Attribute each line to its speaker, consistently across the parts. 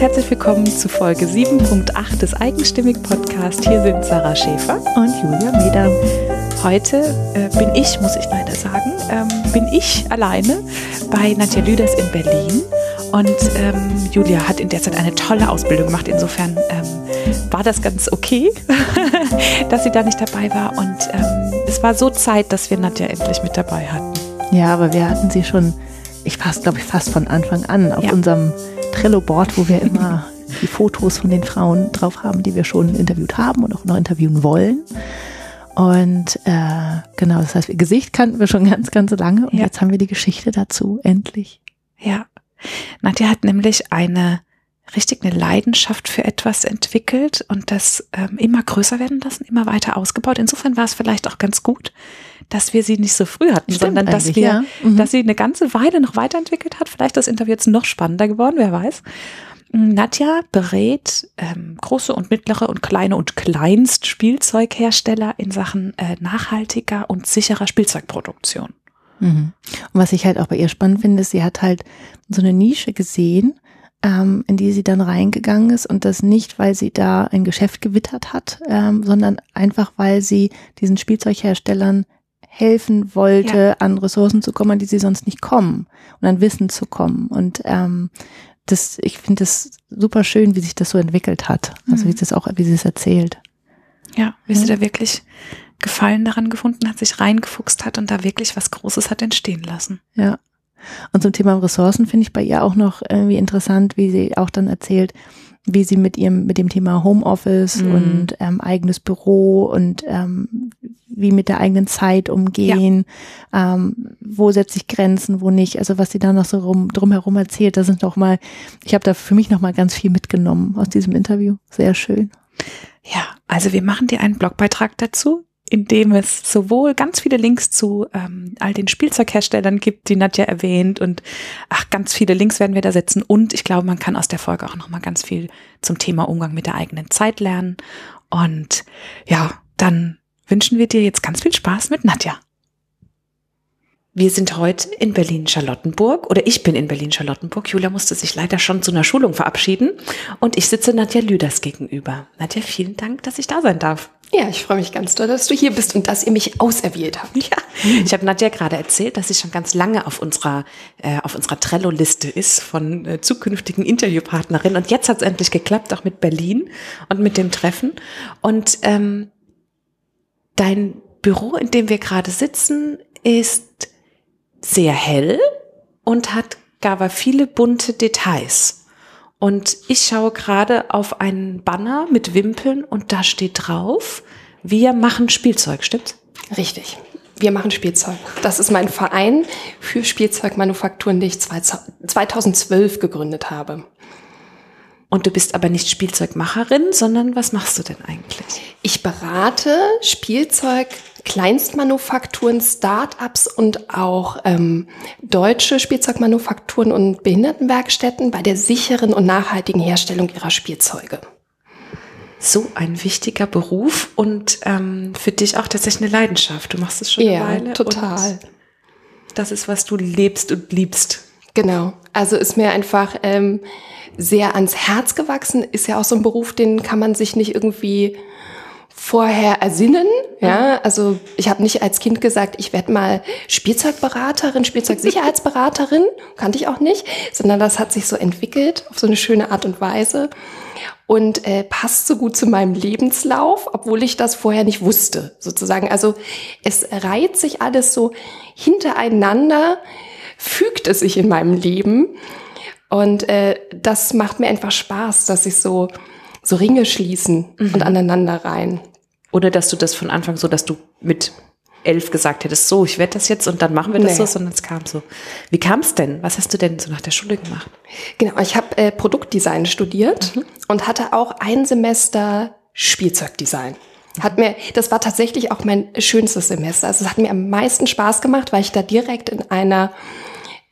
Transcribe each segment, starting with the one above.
Speaker 1: und herzlich willkommen zu Folge 7.8 des Eigenstimmig Podcast. Hier sind Sarah Schäfer
Speaker 2: und Julia Meder.
Speaker 1: Heute äh, bin ich, muss ich leider sagen, ähm, bin ich alleine bei Nadja Lüders in Berlin. Und ähm, Julia hat in der Zeit eine tolle Ausbildung gemacht. Insofern ähm, war das ganz okay, dass sie da nicht dabei war. Und ähm, es war so Zeit, dass wir Nadja endlich mit dabei hatten.
Speaker 2: Ja, aber wir hatten sie schon, ich fast, glaube ich, fast von Anfang an auf ja. unserem Trello-Board, wo wir immer die Fotos von den Frauen drauf haben, die wir schon interviewt haben und auch noch interviewen wollen. Und äh, genau, das heißt, ihr Gesicht kannten wir schon ganz, ganz lange und ja. jetzt haben wir die Geschichte dazu, endlich.
Speaker 1: Ja. Nadja hat nämlich eine richtig eine Leidenschaft für etwas entwickelt und das ähm, immer größer werden lassen, immer weiter ausgebaut. Insofern war es vielleicht auch ganz gut, dass wir sie nicht so früh hatten, Stimmt sondern dass wir, ja. mhm. dass sie eine ganze Weile noch weiterentwickelt hat. Vielleicht ist das Interview jetzt noch spannender geworden, wer weiß. Nadja berät ähm, große und mittlere und kleine und kleinst Spielzeughersteller in Sachen äh, nachhaltiger und sicherer Spielzeugproduktion.
Speaker 2: Mhm. Und was ich halt auch bei ihr spannend finde, ist, sie hat halt so eine Nische gesehen, ähm, in die sie dann reingegangen ist und das nicht, weil sie da ein Geschäft gewittert hat, ähm, sondern einfach, weil sie diesen Spielzeugherstellern helfen wollte, ja. an Ressourcen zu kommen, an die sie sonst nicht kommen und an Wissen zu kommen. Und ähm, das, ich finde das super schön, wie sich das so entwickelt hat. Also wie mhm. das auch, wie sie es erzählt.
Speaker 1: Ja, wie ja. sie da wirklich Gefallen daran gefunden hat, sich reingefuchst hat und da wirklich was Großes hat entstehen lassen.
Speaker 2: Ja. Und zum Thema Ressourcen finde ich bei ihr auch noch irgendwie interessant, wie sie auch dann erzählt, wie sie mit ihrem, mit dem Thema Homeoffice mhm. und ähm, eigenes Büro und ähm, wie mit der eigenen Zeit umgehen, ja. ähm, wo setze ich Grenzen, wo nicht. Also was sie da noch so rum, drumherum erzählt, da sind noch mal, ich habe da für mich noch mal ganz viel mitgenommen aus diesem Interview. Sehr schön.
Speaker 1: Ja, also wir machen dir einen Blogbeitrag dazu in dem es sowohl ganz viele Links zu ähm, all den Spielzeugherstellern gibt, die Nadja erwähnt und ach, ganz viele Links werden wir da setzen und ich glaube, man kann aus der Folge auch noch mal ganz viel zum Thema Umgang mit der eigenen Zeit lernen und ja, dann wünschen wir dir jetzt ganz viel Spaß mit Nadja. Wir sind heute in Berlin-Charlottenburg oder ich bin in Berlin-Charlottenburg. Julia musste sich leider schon zu einer Schulung verabschieden und ich sitze Nadja Lüders gegenüber. Nadja, vielen Dank, dass ich da sein darf.
Speaker 3: Ja, ich freue mich ganz doll, dass du hier bist und dass ihr mich auserwählt habt.
Speaker 1: Ja, ich habe Nadja gerade erzählt, dass sie schon ganz lange auf unserer äh, auf unserer Trello-Liste ist von äh, zukünftigen Interviewpartnerinnen und jetzt hat es endlich geklappt, auch mit Berlin und mit dem Treffen. Und ähm, dein Büro, in dem wir gerade sitzen, ist sehr hell und hat gar viele bunte Details. Und ich schaue gerade auf einen Banner mit Wimpeln und da steht drauf, wir machen Spielzeug, stimmt's?
Speaker 3: Richtig. Wir machen Spielzeug. Das ist mein Verein für Spielzeugmanufakturen, den ich 2012 gegründet habe.
Speaker 1: Und du bist aber nicht Spielzeugmacherin, sondern was machst du denn eigentlich?
Speaker 3: Ich berate Spielzeug, Kleinstmanufakturen, Start-ups und auch ähm, deutsche Spielzeugmanufakturen und Behindertenwerkstätten bei der sicheren und nachhaltigen Herstellung ihrer Spielzeuge.
Speaker 1: So ein wichtiger Beruf und ähm, für dich auch tatsächlich eine Leidenschaft. Du machst es schon
Speaker 3: ja,
Speaker 1: eine Weile.
Speaker 3: Total.
Speaker 1: das ist, was du lebst und liebst.
Speaker 3: Genau. Also ist mir einfach ähm, sehr ans Herz gewachsen. Ist ja auch so ein Beruf, den kann man sich nicht irgendwie vorher ersinnen. Ja, also ich habe nicht als Kind gesagt, ich werde mal Spielzeugberaterin, Spielzeugsicherheitsberaterin, kannte ich auch nicht, sondern das hat sich so entwickelt auf so eine schöne Art und Weise und äh, passt so gut zu meinem Lebenslauf, obwohl ich das vorher nicht wusste, sozusagen. Also es reiht sich alles so hintereinander, fügt es sich in meinem Leben und äh, das macht mir einfach Spaß, dass ich so so Ringe schließen mhm. und aneinander rein.
Speaker 1: Oder dass du das von Anfang so, dass du mit elf gesagt hättest, so, ich werde das jetzt und dann machen wir das nee. so, sondern es kam so. Wie kam es denn? Was hast du denn so nach der Schule gemacht?
Speaker 3: Genau, ich habe äh, Produktdesign studiert mhm. und hatte auch ein Semester Spielzeugdesign. Hat mir, das war tatsächlich auch mein schönstes Semester. Also es hat mir am meisten Spaß gemacht, weil ich da direkt in einer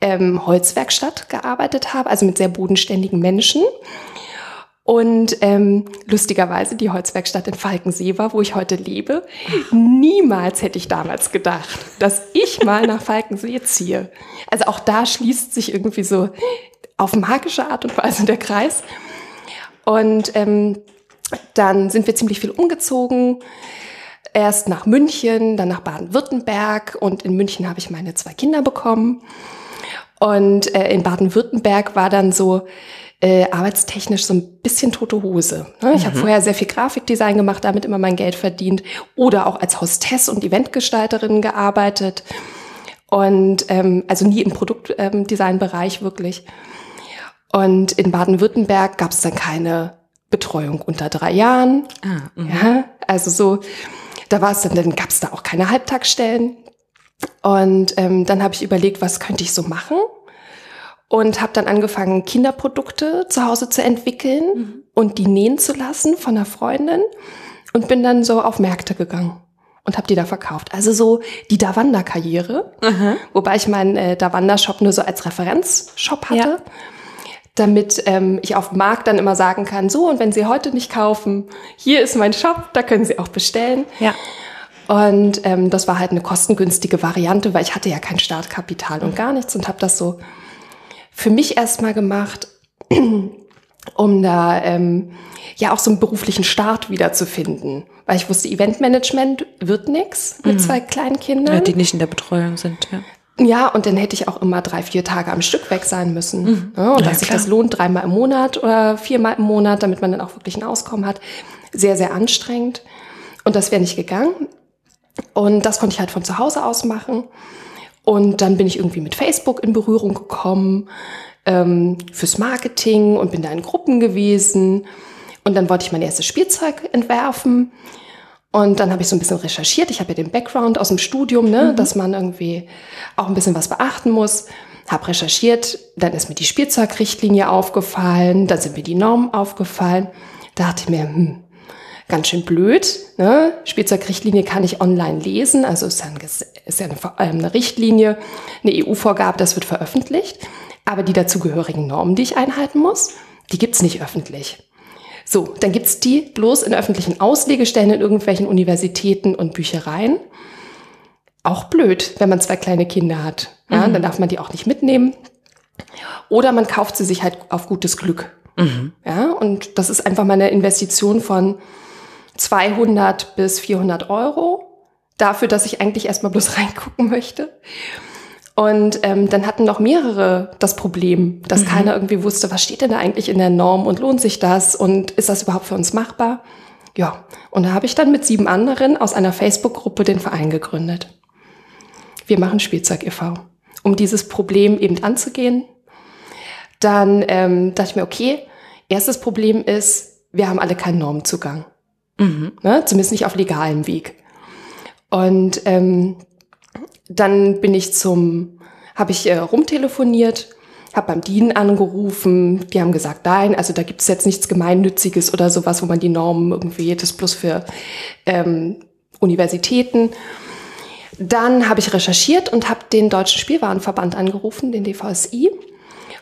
Speaker 3: ähm, Holzwerkstatt gearbeitet habe, also mit sehr bodenständigen Menschen. Und ähm, lustigerweise die Holzwerkstatt in Falkensee war, wo ich heute lebe. Niemals hätte ich damals gedacht, dass ich mal nach Falkensee ziehe. Also auch da schließt sich irgendwie so auf magische Art und Weise der Kreis. Und ähm, dann sind wir ziemlich viel umgezogen. Erst nach München, dann nach Baden-Württemberg und in München habe ich meine zwei Kinder bekommen. Und äh, in Baden-Württemberg war dann so äh, arbeitstechnisch so ein bisschen tote Hose. Ne? Ich mhm. habe vorher sehr viel Grafikdesign gemacht, damit immer mein Geld verdient oder auch als Hostess und Eventgestalterin gearbeitet und ähm, also nie im Produktdesign-Bereich wirklich. Und in Baden-Württemberg gab es dann keine Betreuung unter drei Jahren. Ah, mhm. ja, also so, da war es dann, dann gab es da auch keine Halbtagsstellen. Und ähm, dann habe ich überlegt, was könnte ich so machen? Und habe dann angefangen, Kinderprodukte zu Hause zu entwickeln mhm. und die nähen zu lassen von einer Freundin. Und bin dann so auf Märkte gegangen und habe die da verkauft. Also so die Davanda-Karriere, wobei ich meinen äh, Davanda-Shop nur so als Referenzshop hatte. Ja damit ähm, ich auf dem Markt dann immer sagen kann, so, und wenn Sie heute nicht kaufen, hier ist mein Shop, da können Sie auch bestellen.
Speaker 1: Ja.
Speaker 3: Und ähm, das war halt eine kostengünstige Variante, weil ich hatte ja kein Startkapital und gar nichts und habe das so für mich erstmal gemacht, um da ähm, ja auch so einen beruflichen Start wiederzufinden. Weil ich wusste, Eventmanagement wird nix mit mhm. zwei kleinen Kindern. Ja,
Speaker 1: die nicht in der Betreuung sind, ja.
Speaker 3: Ja, und dann hätte ich auch immer drei, vier Tage am Stück weg sein müssen. Mhm. Ja, und ja, dass sich das lohnt, dreimal im Monat oder viermal im Monat, damit man dann auch wirklich ein Auskommen hat. Sehr, sehr anstrengend. Und das wäre nicht gegangen. Und das konnte ich halt von zu Hause aus machen. Und dann bin ich irgendwie mit Facebook in Berührung gekommen ähm, fürs Marketing und bin da in Gruppen gewesen. Und dann wollte ich mein erstes Spielzeug entwerfen. Und dann habe ich so ein bisschen recherchiert. Ich habe ja den Background aus dem Studium, ne, mhm. dass man irgendwie auch ein bisschen was beachten muss. Habe recherchiert, dann ist mir die Spielzeugrichtlinie aufgefallen, dann sind mir die Normen aufgefallen. Da dachte ich mir, hm, ganz schön blöd. Ne? Spielzeugrichtlinie kann ich online lesen, also ist ja, ein, ist ja eine, eine Richtlinie, eine EU-Vorgabe, das wird veröffentlicht. Aber die dazugehörigen Normen, die ich einhalten muss, die gibt's nicht öffentlich. So, dann gibt's die bloß in öffentlichen Auslegestellen in irgendwelchen Universitäten und Büchereien. Auch blöd, wenn man zwei kleine Kinder hat. Ja, mhm. Dann darf man die auch nicht mitnehmen. Oder man kauft sie sich halt auf gutes Glück. Mhm. Ja, und das ist einfach mal eine Investition von 200 bis 400 Euro dafür, dass ich eigentlich erstmal bloß reingucken möchte. Und ähm, dann hatten noch mehrere das Problem, dass mhm. keiner irgendwie wusste, was steht denn da eigentlich in der Norm und lohnt sich das und ist das überhaupt für uns machbar? Ja, und da habe ich dann mit sieben anderen aus einer Facebook-Gruppe den Verein gegründet. Wir machen Spielzeug e.V., um dieses Problem eben anzugehen. Dann ähm, dachte ich mir, okay, erstes Problem ist, wir haben alle keinen Normzugang. Mhm. Ne? Zumindest nicht auf legalem Weg. Und ähm, dann bin ich zum, habe ich äh, rumtelefoniert, habe beim DIN angerufen, die haben gesagt, nein, also da gibt es jetzt nichts Gemeinnütziges oder sowas, wo man die Normen irgendwie, das plus für ähm, Universitäten. Dann habe ich recherchiert und habe den Deutschen Spielwarenverband angerufen, den DVSI,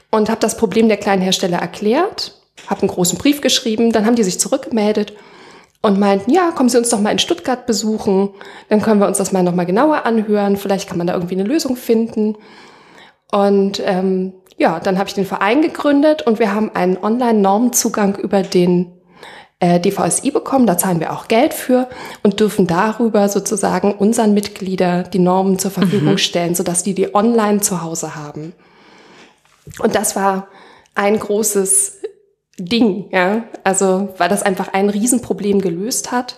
Speaker 3: und habe das Problem der kleinen Hersteller erklärt, habe einen großen Brief geschrieben, dann haben die sich zurückgemeldet und meinten, ja, kommen Sie uns doch mal in Stuttgart besuchen, dann können wir uns das mal noch mal genauer anhören, vielleicht kann man da irgendwie eine Lösung finden. Und ähm, ja, dann habe ich den Verein gegründet und wir haben einen Online-Normenzugang über den äh, DVSI bekommen. Da zahlen wir auch Geld für und dürfen darüber sozusagen unseren Mitglieder die Normen zur Verfügung mhm. stellen, sodass die die online zu Hause haben. Und das war ein großes Ding, ja. Also weil das einfach ein Riesenproblem gelöst hat.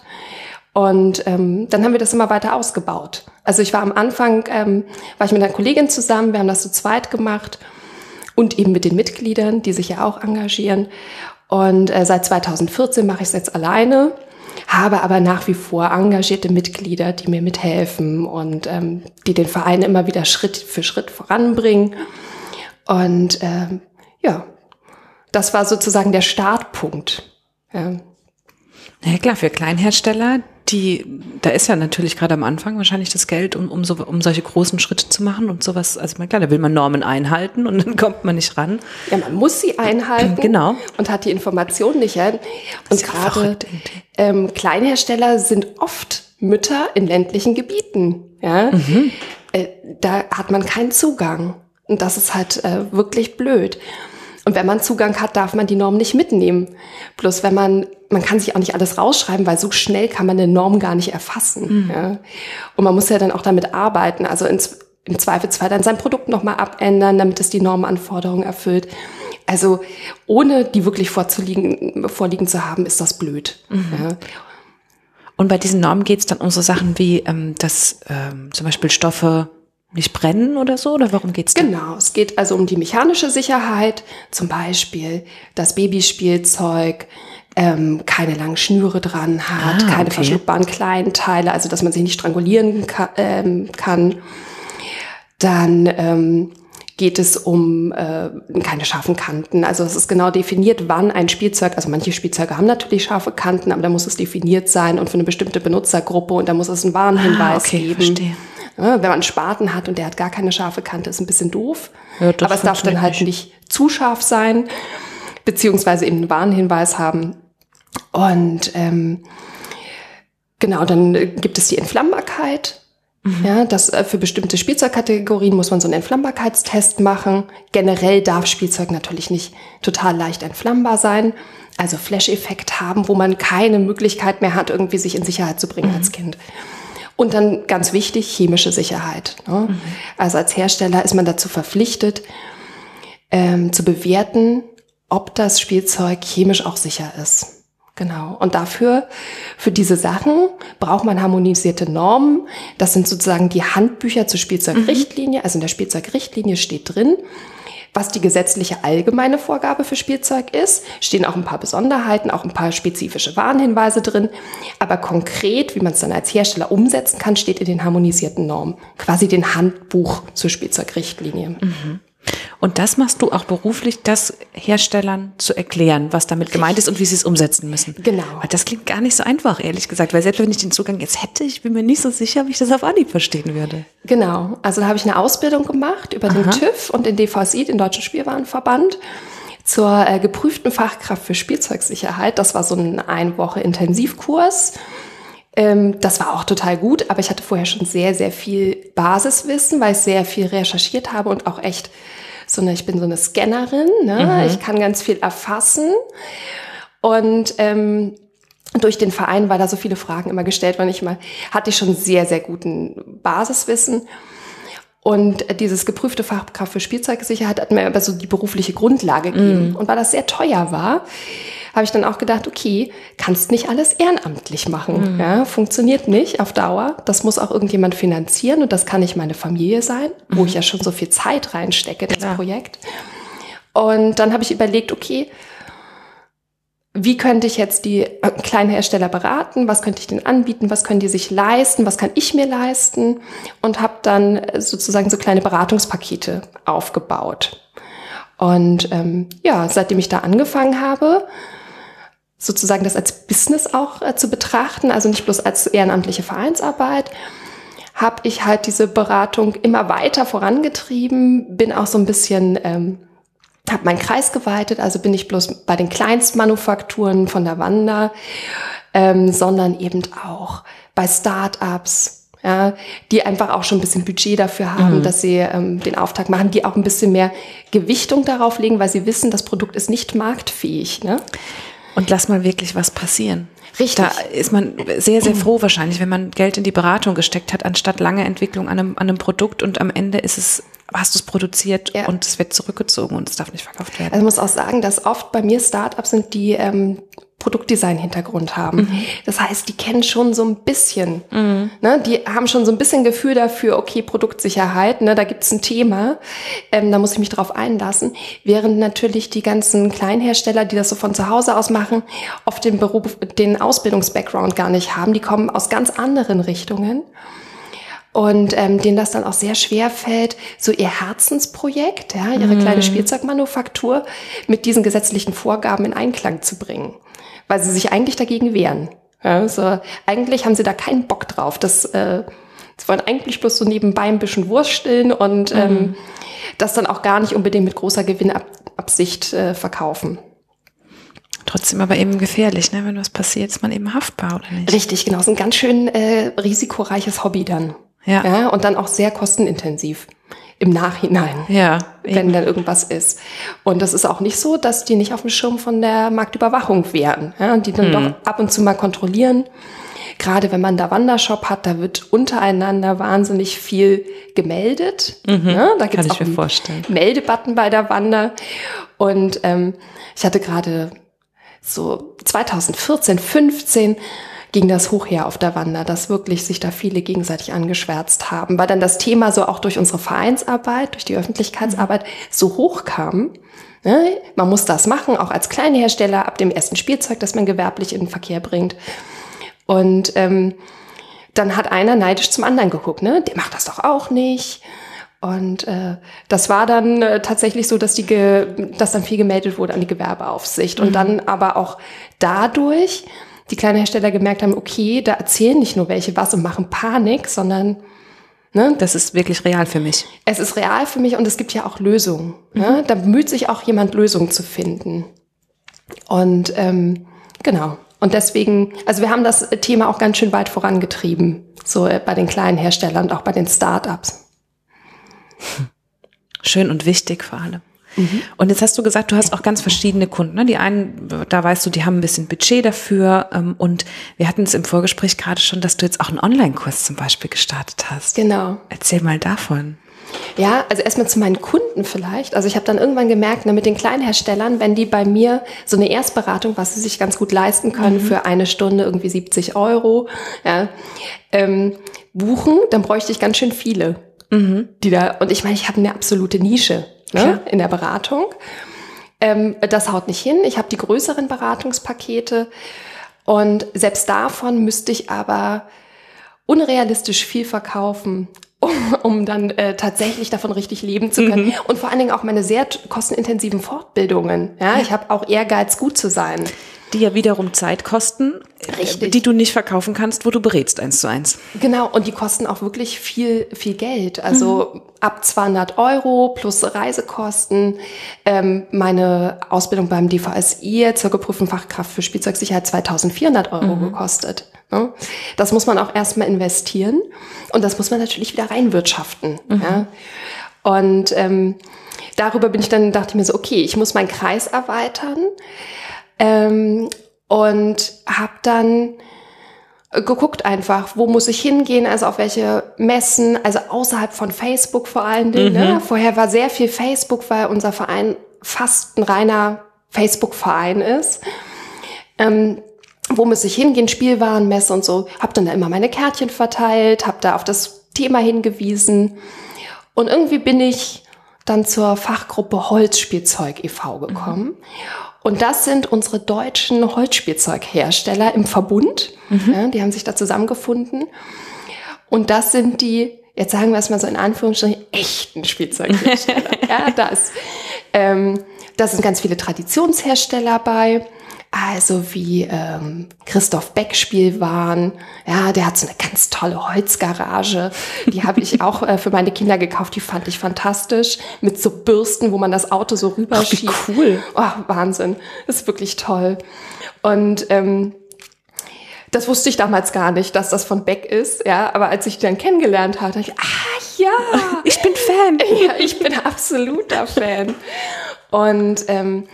Speaker 3: Und ähm, dann haben wir das immer weiter ausgebaut. Also ich war am Anfang, ähm, war ich mit einer Kollegin zusammen, wir haben das zu zweit gemacht und eben mit den Mitgliedern, die sich ja auch engagieren. Und äh, seit 2014 mache ich es jetzt alleine, habe aber nach wie vor engagierte Mitglieder, die mir mithelfen und ähm, die den Verein immer wieder Schritt für Schritt voranbringen. Und ähm, ja, das war sozusagen der Startpunkt. Ja.
Speaker 1: Na ja, klar, für Kleinhersteller, die, da ist ja natürlich gerade am Anfang wahrscheinlich das Geld, um, um, so, um solche großen Schritte zu machen und sowas. Also klar, da will man Normen einhalten und dann kommt man nicht ran.
Speaker 3: Ja, man muss sie einhalten.
Speaker 1: Genau.
Speaker 3: Und hat die Informationen nicht. Ja. Und gerade ähm, Kleinhersteller sind oft Mütter in ländlichen Gebieten. Ja. Mhm. Äh, da hat man keinen Zugang. Und das ist halt äh, wirklich blöd. Und wenn man Zugang hat, darf man die Norm nicht mitnehmen. Bloß wenn man, man kann sich auch nicht alles rausschreiben, weil so schnell kann man eine Norm gar nicht erfassen. Mhm. Ja. Und man muss ja dann auch damit arbeiten. Also ins, im Zweifelsfall dann sein Produkt nochmal abändern, damit es die Normanforderungen erfüllt. Also ohne die wirklich vorzulegen, vorliegen zu haben, ist das blöd. Mhm. Ja.
Speaker 1: Und bei diesen Normen geht es dann um so Sachen wie, ähm, dass ähm, zum Beispiel Stoffe nicht brennen oder so? Oder warum geht's
Speaker 3: da? Genau, es geht also um die mechanische Sicherheit, zum Beispiel das Babyspielzeug ähm, keine langen Schnüre dran hat, ah, keine okay. verschluckbaren Kleinteile, also dass man sich nicht strangulieren kann. Ähm, kann. Dann ähm, geht es um äh, keine scharfen Kanten. Also es ist genau definiert, wann ein Spielzeug, also manche Spielzeuge haben natürlich scharfe Kanten, aber da muss es definiert sein und für eine bestimmte Benutzergruppe und da muss es einen Warnhinweis ah, okay, geben. Verstehe. Wenn man einen Spaten hat und der hat gar keine scharfe Kante, ist ein bisschen doof. Ja, aber es darf dann halt nicht zu scharf sein, beziehungsweise eben einen Warnhinweis haben. Und ähm, genau, dann gibt es die Entflammbarkeit. Mhm. Ja, das äh, für bestimmte Spielzeugkategorien muss man so einen Entflammbarkeitstest machen. Generell darf Spielzeug natürlich nicht total leicht entflammbar sein, also Flash-Effekt haben, wo man keine Möglichkeit mehr hat, irgendwie sich in Sicherheit zu bringen mhm. als Kind. Und dann ganz wichtig, chemische Sicherheit. Ne? Mhm. Also als Hersteller ist man dazu verpflichtet, ähm, zu bewerten, ob das Spielzeug chemisch auch sicher ist. Genau. Und dafür, für diese Sachen braucht man harmonisierte Normen. Das sind sozusagen die Handbücher zur Spielzeugrichtlinie. Mhm. Also in der Spielzeugrichtlinie steht drin, was die gesetzliche allgemeine Vorgabe für Spielzeug ist. Stehen auch ein paar Besonderheiten, auch ein paar spezifische Warnhinweise drin. Aber konkret, wie man es dann als Hersteller umsetzen kann, steht in den harmonisierten Normen. Quasi den Handbuch zur Spielzeugrichtlinie. Mhm.
Speaker 1: Und das machst du auch beruflich, das Herstellern zu erklären, was damit gemeint ist und wie sie es umsetzen müssen.
Speaker 3: Genau.
Speaker 1: Aber das klingt gar nicht so einfach, ehrlich gesagt, weil selbst wenn ich den Zugang jetzt hätte, ich bin mir nicht so sicher, wie ich das auf Anhieb verstehen würde.
Speaker 3: Genau. Also da habe ich eine Ausbildung gemacht über Aha. den TÜV und den DVSI, den Deutschen Spielwarenverband zur äh, geprüften Fachkraft für Spielzeugsicherheit. Das war so ein ein Woche Intensivkurs. Ähm, das war auch total gut, aber ich hatte vorher schon sehr, sehr viel Basiswissen, weil ich sehr viel recherchiert habe und auch echt so eine, ich bin so eine Scannerin, ne? Mhm. ich kann ganz viel erfassen und ähm, durch den Verein, weil da so viele Fragen immer gestellt worden, ich mal, hatte ich schon sehr, sehr guten Basiswissen. Und dieses geprüfte Fachkraft für Spielzeugsicherheit hat mir aber so die berufliche Grundlage gegeben. Mm. Und weil das sehr teuer war, habe ich dann auch gedacht, okay, kannst nicht alles ehrenamtlich machen. Mhm. Ja, funktioniert nicht auf Dauer. Das muss auch irgendjemand finanzieren und das kann nicht meine Familie sein, mhm. wo ich ja schon so viel Zeit reinstecke in das ja. Projekt. Und dann habe ich überlegt, okay, wie könnte ich jetzt die äh, kleinen Hersteller beraten? Was könnte ich denen anbieten? Was können die sich leisten? Was kann ich mir leisten? Und habe dann äh, sozusagen so kleine Beratungspakete aufgebaut. Und ähm, ja, seitdem ich da angefangen habe, sozusagen das als Business auch äh, zu betrachten, also nicht bloß als ehrenamtliche Vereinsarbeit, habe ich halt diese Beratung immer weiter vorangetrieben, bin auch so ein bisschen, ähm, habe meinen Kreis geweitet, also bin ich bloß bei den Kleinstmanufakturen von der Wanda, ähm, sondern eben auch bei Startups, ja, die einfach auch schon ein bisschen Budget dafür haben, mhm. dass sie ähm, den Auftrag machen, die auch ein bisschen mehr Gewichtung darauf legen, weil sie wissen, das Produkt ist nicht marktfähig. Ne?
Speaker 1: Und lass mal wirklich was passieren.
Speaker 3: Richtig.
Speaker 1: Da ist man sehr, sehr froh wahrscheinlich, wenn man Geld in die Beratung gesteckt hat, anstatt lange Entwicklung an einem, an einem Produkt und am Ende ist es, hast du es produziert ja. und es wird zurückgezogen und es darf nicht verkauft werden.
Speaker 3: Also ich muss auch sagen, dass oft bei mir Startups sind, die ähm, Produktdesign-Hintergrund haben. Mhm. Das heißt, die kennen schon so ein bisschen, mhm. ne, die haben schon so ein bisschen Gefühl dafür, okay, Produktsicherheit, ne, da gibt's ein Thema, ähm, da muss ich mich drauf einlassen. Während natürlich die ganzen Kleinhersteller, die das so von zu Hause aus machen, oft den Beruf, den Ausbildungs-Background gar nicht haben. Die kommen aus ganz anderen Richtungen und ähm, denen das dann auch sehr schwer fällt, so ihr Herzensprojekt, ja, ihre mm. kleine Spielzeugmanufaktur mit diesen gesetzlichen Vorgaben in Einklang zu bringen weil sie sich eigentlich dagegen wehren. Ja, also eigentlich haben sie da keinen Bock drauf. Das, äh, sie wollen eigentlich bloß so nebenbei ein bisschen wursteln und ähm, mhm. das dann auch gar nicht unbedingt mit großer Gewinnabsicht äh, verkaufen.
Speaker 1: Trotzdem aber eben gefährlich, ne? wenn was passiert, ist man eben haftbar, oder nicht?
Speaker 3: Richtig, genau. Das ist ein ganz schön äh, risikoreiches Hobby dann. Ja. ja. Und dann auch sehr kostenintensiv. Im Nachhinein,
Speaker 1: Ja,
Speaker 3: wenn dann irgendwas ist. Und das ist auch nicht so, dass die nicht auf dem Schirm von der Marktüberwachung wären, ja, die dann doch ab und zu mal kontrollieren. Gerade wenn man da Wandershop hat, da wird untereinander wahnsinnig viel gemeldet. Ne? Da gibt's auch einen. Meldebutton bei der Wander. Und ähm, ich hatte gerade so 2014, 15 ging das hoch her auf der Wander, dass wirklich sich da viele gegenseitig angeschwärzt haben, weil dann das Thema so auch durch unsere Vereinsarbeit, durch die Öffentlichkeitsarbeit so hoch kam. Ne? Man muss das machen, auch als Kleinhersteller ab dem ersten Spielzeug, das man gewerblich in den Verkehr bringt. Und ähm, dann hat einer neidisch zum anderen geguckt, ne? Der macht das doch auch nicht. Und äh, das war dann äh, tatsächlich so, dass die, ge dass dann viel gemeldet wurde an die Gewerbeaufsicht und dann aber auch dadurch die kleinen Hersteller gemerkt haben, okay, da erzählen nicht nur welche was und machen Panik, sondern ne,
Speaker 1: Das ist wirklich real für mich.
Speaker 3: es ist real für mich und es gibt ja auch Lösungen. Ne? Da bemüht sich auch jemand, Lösungen zu finden. Und ähm, genau. Und deswegen, also wir haben das Thema auch ganz schön weit vorangetrieben, so äh, bei den kleinen Herstellern und auch bei den Startups.
Speaker 1: Schön und wichtig vor allem. Und jetzt hast du gesagt, du hast auch ganz verschiedene Kunden. Ne? Die einen, da weißt du, die haben ein bisschen Budget dafür. Ähm, und wir hatten es im Vorgespräch gerade schon, dass du jetzt auch einen Online-Kurs zum Beispiel gestartet hast.
Speaker 3: Genau.
Speaker 1: Erzähl mal davon.
Speaker 3: Ja, also erstmal zu meinen Kunden vielleicht. Also ich habe dann irgendwann gemerkt, ne, mit den Kleinherstellern, wenn die bei mir so eine Erstberatung, was sie sich ganz gut leisten können, für eine Stunde irgendwie 70 Euro, ja, ähm, buchen, dann bräuchte ich ganz schön viele, die da. Und ich meine, ich habe eine absolute Nische ne, in der Beratung. Ähm, das haut nicht hin. Ich habe die größeren Beratungspakete und selbst davon müsste ich aber unrealistisch viel verkaufen, um, um dann äh, tatsächlich davon richtig leben zu können. Und vor allen Dingen auch meine sehr kostenintensiven Fortbildungen. Ja, ich habe auch Ehrgeiz, gut zu sein.
Speaker 1: Die ja wiederum Zeit kosten, äh,
Speaker 3: Richtig.
Speaker 1: die du nicht verkaufen kannst, wo du berätst eins zu eins.
Speaker 3: Genau, und die kosten auch wirklich viel, viel Geld. Also ab 200 Euro plus Reisekosten. Ähm, meine Ausbildung beim DVSI zur geprüften Fachkraft für Spielzeugsicherheit 2400 Euro gekostet. Ne? Das muss man auch erstmal investieren und das muss man natürlich wieder reinwirtschaften. Ja? Und ähm, darüber bin ich dann, dachte ich mir so, okay, ich muss meinen Kreis erweitern ähm, und habe dann geguckt einfach, wo muss ich hingehen, also auf welche Messen, also außerhalb von Facebook vor allen Dingen. Ne? Vorher war sehr viel Facebook, weil unser Verein fast ein reiner Facebook-Verein ist. Ähm, wo muss ich hingehen, Spielwarenmesse und so. Hab dann da immer meine Kärtchen verteilt, hab da auf das Thema hingewiesen. Und irgendwie bin ich dann zur Fachgruppe Holzspielzeug e.V. gekommen. Und das sind unsere deutschen Holzspielzeughersteller im Verbund. Ja, die haben sich da zusammengefunden. Und das sind die, jetzt sagen wir es mal so in Anführungsstrichen, echten Spielzeughersteller. ja, das. Ähm, da sind ganz viele Traditionshersteller bei. Also wie ähm, Christoph Beck Spielwaren. Ja, der hat so eine ganz tolle Holzgarage. Die habe ich auch äh, für meine Kinder gekauft. Die fand ich fantastisch. Mit so Bürsten, wo man das Auto so rüberschiebt.
Speaker 1: Ach, wie cool.
Speaker 3: Oh, Wahnsinn. Das ist wirklich toll. Und ähm, das wusste ich damals gar nicht, dass das von Beck ist. Ja, aber als ich dann kennengelernt habe, dachte ich, ah ja,
Speaker 1: Ich bin Fan.
Speaker 3: ja, ich bin absoluter Fan. Und ähm,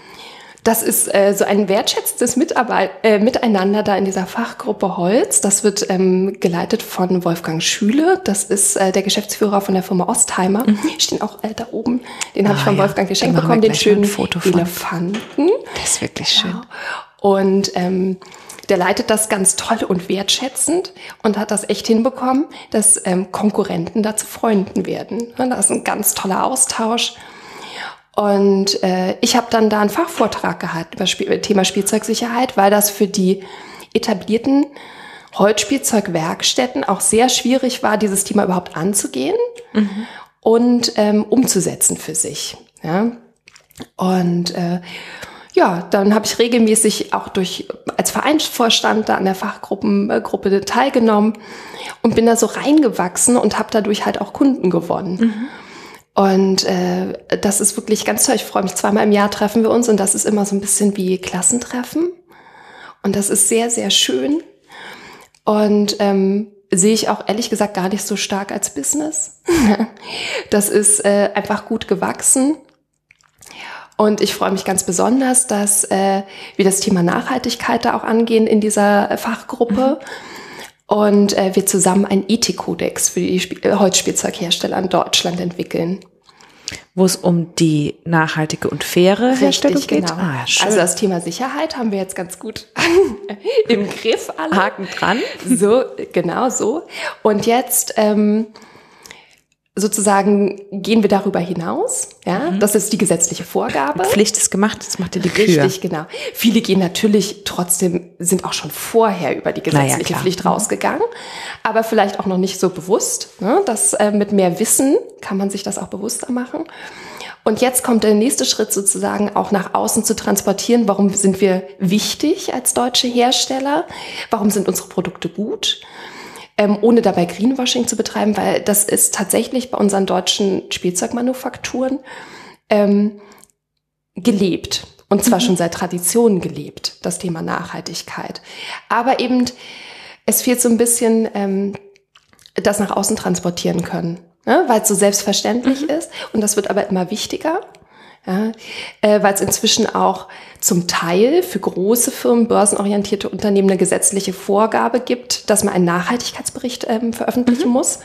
Speaker 3: das ist äh, so ein wertschätzendes Mitarbeit äh, Miteinander da in dieser Fachgruppe Holz. Das wird ähm, geleitet von Wolfgang Schüle. Das ist äh, der Geschäftsführer von der Firma Ostheimer. Die stehen auch äh, da oben. Den habe
Speaker 1: Ah,
Speaker 3: ich von
Speaker 1: ja.
Speaker 3: Wolfgang geschenkt bekommen, den schönen
Speaker 1: Foto von.
Speaker 3: Elefanten.
Speaker 1: Das ist wirklich schön.
Speaker 3: Und ähm, der leitet das ganz toll und wertschätzend und hat das echt hinbekommen, dass ähm, Konkurrenten da zu Freunden werden. Das ist ein ganz toller Austausch. Und äh, ich habe dann da einen Fachvortrag gehalten über Spiel Thema Spielzeugsicherheit, weil das für die etablierten Holzspielzeugwerkstätten auch sehr schwierig war, dieses Thema überhaupt anzugehen und ähm, umzusetzen für sich. Ja? Und äh, ja, dann habe ich regelmäßig auch durch als Vereinsvorstand da an der Fachgruppe Gruppe teilgenommen und bin da so reingewachsen und habe dadurch halt auch Kunden gewonnen. Und äh, das ist wirklich ganz toll. Ich freue mich, zweimal im Jahr treffen wir uns und das ist immer so ein bisschen wie Klassentreffen. Und das ist sehr, sehr schön. Und ähm, sehe ich auch ehrlich gesagt gar nicht so stark als Business. das ist äh, einfach gut gewachsen. Und ich freue mich ganz besonders, dass äh, wir das Thema Nachhaltigkeit da auch angehen in dieser Fachgruppe. Mhm. Und äh, wir zusammen einen Ethikkodex für die Sp Holzspielzeughersteller in Deutschland entwickeln
Speaker 1: wo es um die nachhaltige und faire Herstellung
Speaker 3: Richtig, geht. Genau. Ah, also das Thema Sicherheit haben wir jetzt ganz gut im Griff alle.
Speaker 1: Haken dran.
Speaker 3: So, genau so. Und jetzt ähm, sozusagen gehen wir darüber hinaus. Ja, mhm. das ist die gesetzliche Vorgabe.
Speaker 1: Pflicht ist gemacht, das macht ja die Kür.
Speaker 3: Richtig, genau. Viele gehen natürlich trotzdem, sind auch schon vorher über die gesetzliche ja, Pflicht rausgegangen, aber vielleicht auch noch nicht so bewusst. Ne? Das äh, mit mehr Wissen kann man sich das auch bewusster machen. Und jetzt kommt der nächste Schritt sozusagen auch nach außen zu transportieren. Warum sind wir wichtig als deutsche Hersteller? Warum sind unsere Produkte gut? Ähm, ohne dabei Greenwashing zu betreiben, weil das ist tatsächlich bei unseren deutschen Spielzeugmanufakturen ähm, gelebt. Und zwar mhm. schon seit Traditionen gelebt, das Thema Nachhaltigkeit. Aber eben, es fehlt so ein bisschen ähm, das nach außen transportieren können, ne? weil es so selbstverständlich mhm. ist. Und das wird aber immer wichtiger ja, äh, weil es inzwischen auch zum Teil für große Firmen, börsenorientierte Unternehmen eine gesetzliche Vorgabe gibt, dass man einen Nachhaltigkeitsbericht ähm, veröffentlichen mhm. muss.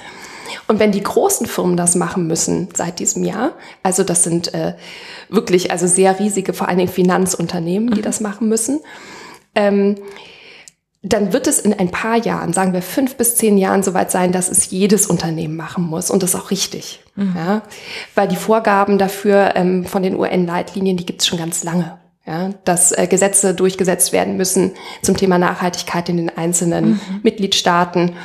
Speaker 3: Und wenn die großen Firmen das machen müssen seit diesem Jahr, also das sind äh, wirklich also sehr riesige, vor allen Dingen Finanzunternehmen, die mhm. das machen müssen, ähm, dann wird es in ein paar Jahren, sagen wir fünf bis zehn Jahren, soweit sein, dass es jedes Unternehmen machen muss. Und das ist auch richtig. Mhm. Ja? Weil die Vorgaben dafür ähm, von den UN-Leitlinien, die gibt es schon ganz lange. Ja? Dass äh, Gesetze durchgesetzt werden müssen zum Thema Nachhaltigkeit in den einzelnen mhm. Mitgliedstaaten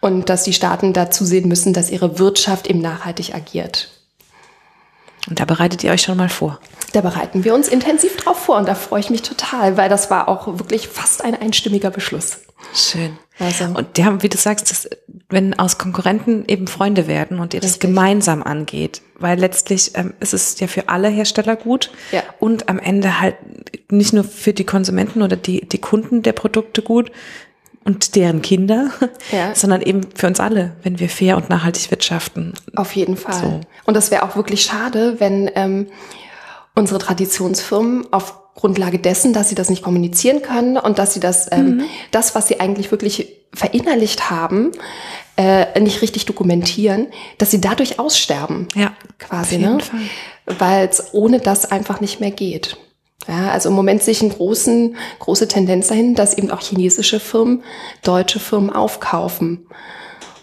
Speaker 3: und dass die Staaten dazu sehen müssen, dass ihre Wirtschaft eben nachhaltig agiert.
Speaker 1: Und da bereitet ihr euch schon mal vor.
Speaker 3: Da bereiten wir uns intensiv drauf vor und da freue ich mich total, weil das war auch wirklich fast ein einstimmiger Beschluss.
Speaker 1: Schön. Also. Und die haben, wie du sagst, das, wenn aus Konkurrenten eben Freunde werden und ihr das gemeinsam angeht, weil letztlich ähm, ist es ja für alle Hersteller gut
Speaker 3: ja.
Speaker 1: und am Ende halt nicht nur für die Konsumenten oder die, die Kunden der Produkte gut, und deren Kinder, ja. sondern eben für uns alle, wenn wir fair und nachhaltig wirtschaften.
Speaker 3: Auf jeden Fall. So. Und das wäre auch wirklich schade, wenn ähm, unsere Traditionsfirmen auf Grundlage dessen, dass sie das nicht kommunizieren können und dass sie das, ähm, mhm. das, was sie eigentlich wirklich verinnerlicht haben, äh, nicht richtig dokumentieren, dass sie dadurch aussterben.
Speaker 1: Ja,
Speaker 3: quasi, ne? Weil es ohne das einfach nicht mehr geht. Ja, also im Moment sehe ich eine großen, große Tendenz dahin, dass eben auch chinesische Firmen deutsche Firmen aufkaufen.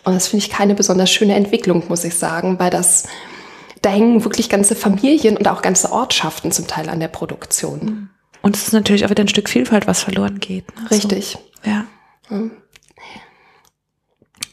Speaker 3: Und das finde ich keine besonders schöne Entwicklung, muss ich sagen, weil das, da hängen wirklich ganze Familien und auch ganze Ortschaften zum Teil an der Produktion.
Speaker 1: Und es ist natürlich auch wieder ein Stück Vielfalt, was verloren geht.
Speaker 3: Ne? Richtig.
Speaker 1: So, ja. Mhm.